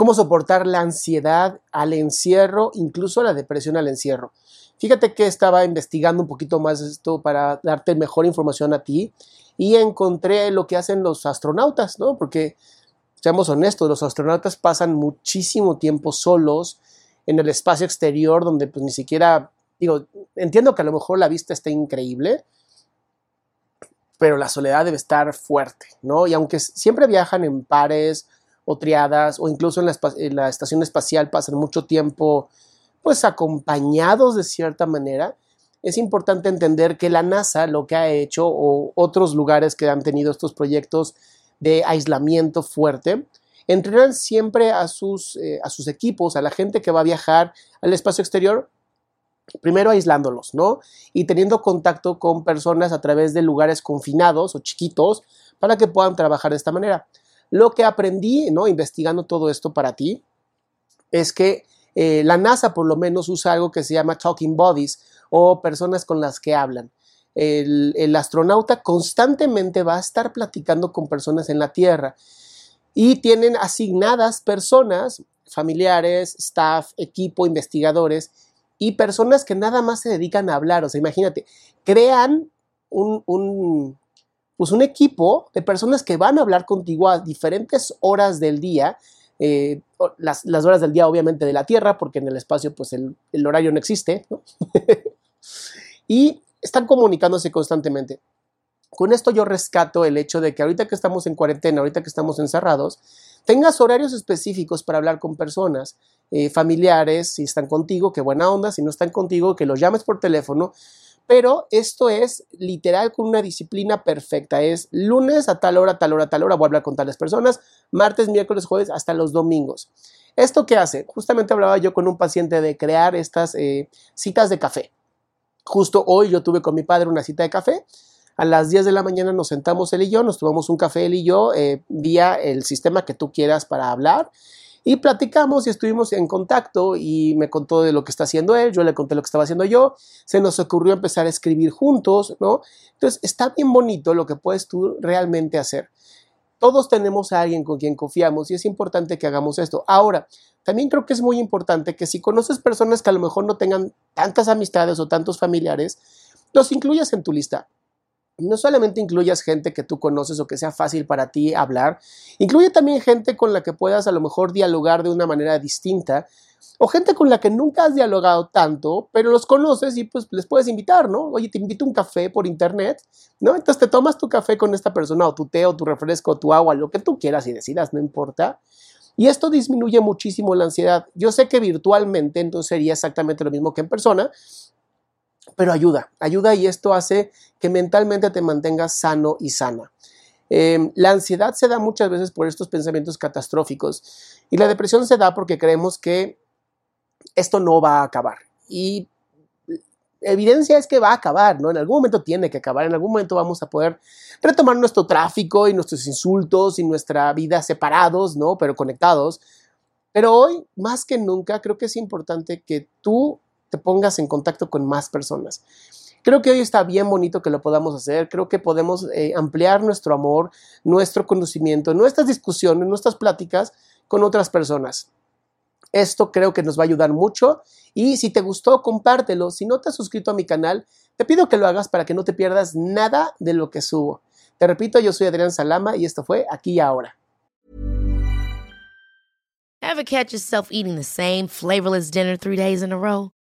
Cómo soportar la ansiedad al encierro, incluso la depresión al encierro. Fíjate que estaba investigando un poquito más esto para darte mejor información a ti y encontré lo que hacen los astronautas, ¿no? Porque, seamos honestos, los astronautas pasan muchísimo tiempo solos en el espacio exterior donde pues ni siquiera, digo, entiendo que a lo mejor la vista está increíble, pero la soledad debe estar fuerte, ¿no? Y aunque siempre viajan en pares, o triadas o incluso en la, estación espacial pasan mucho tiempo pues acompañados de cierta manera, es importante entender que la NASA lo que ha hecho o otros lugares que han tenido estos proyectos de aislamiento fuerte, entrenan siempre a sus, eh, a sus equipos, a la gente que va a viajar al espacio exterior, primero aislándolos, ¿no? Y teniendo contacto con personas a través de lugares confinados o chiquitos para que puedan trabajar de esta manera. Lo que aprendí, ¿no? Investigando todo esto para ti, es que eh, la NASA por lo menos usa algo que se llama talking bodies o personas con las que hablan. El, astronauta constantemente va a estar platicando con personas en la Tierra y tienen asignadas personas, familiares, staff, equipo, investigadores y personas que nada más se dedican a hablar. O sea, imagínate, crean un, pues un equipo de personas que van a hablar contigo a diferentes horas del día, eh, las, horas del día obviamente de la Tierra, porque en el espacio pues el, horario no existe, y están comunicándose constantemente. Con esto yo rescato el hecho de que ahorita que estamos en cuarentena, ahorita que estamos encerrados, tengas horarios específicos para hablar con personas, eh, familiares, si están contigo, qué buena onda, si no están contigo, que los llames por teléfono, pero esto es literal con una disciplina perfecta. Es lunes a tal hora, tal hora, tal hora, voy a hablar con tales personas, martes, miércoles, jueves, hasta los domingos. ¿Esto qué hace? Justamente hablaba yo con un paciente de crear estas eh, citas de café. Justo hoy yo tuve con mi padre una cita de café. A las 10 de la mañana nos sentamos él y yo, nos tomamos un café él y yo eh, vía el sistema que tú quieras para hablar y platicamos y estuvimos en contacto y me contó de lo que está haciendo él, yo le conté lo que estaba haciendo yo, se nos ocurrió empezar a escribir juntos, ¿no? Entonces está bien bonito lo que puedes tú realmente hacer. Todos tenemos a alguien con quien confiamos y es importante que hagamos esto. Ahora, también creo que es muy importante que si conoces personas que a lo mejor no tengan tantas amistades o tantos familiares, los incluyas en tu lista no solamente incluyas gente que tú conoces o que sea fácil para ti hablar, incluye también gente con la que puedas a lo mejor dialogar de una manera distinta o gente con la que nunca has dialogado tanto, pero los conoces y pues les puedes invitar, ¿no? Oye, te invito a un café por internet, ¿no? Entonces te tomas tu café con esta persona o tu té o tu refresco o tu agua, lo que tú quieras y decidas, no importa. Y esto disminuye muchísimo la ansiedad. Yo sé que virtualmente entonces sería exactamente lo mismo que en persona, pero ayuda, ayuda y esto hace que mentalmente te mantengas sano y sana. Em, la ansiedad se da muchas veces por estos pensamientos catastróficos y la depresión se da porque creemos que esto no va a acabar. Y evidencia es que va a acabar, ¿no? En algún momento tiene que acabar, en algún momento vamos a poder retomar nuestro tráfico y nuestros insultos y nuestra vida separados, ¿no? Pero conectados. Pero hoy, más que nunca, creo que es importante que tú te pongas en contacto con más personas. Creo que hoy está bien bonito que lo podamos hacer, creo que podemos eh, ampliar nuestro amor, nuestro conocimiento, nuestras discusiones, nuestras pláticas con otras personas. Esto creo que nos va a ayudar mucho y si te gustó, compártelo. Si no te has suscrito a mi canal, te pido que lo hagas para que no te pierdas nada de lo que subo. Te repito, yo soy Adrián Salama y esto fue Aquí y Ahora. Eating flavorless dinner?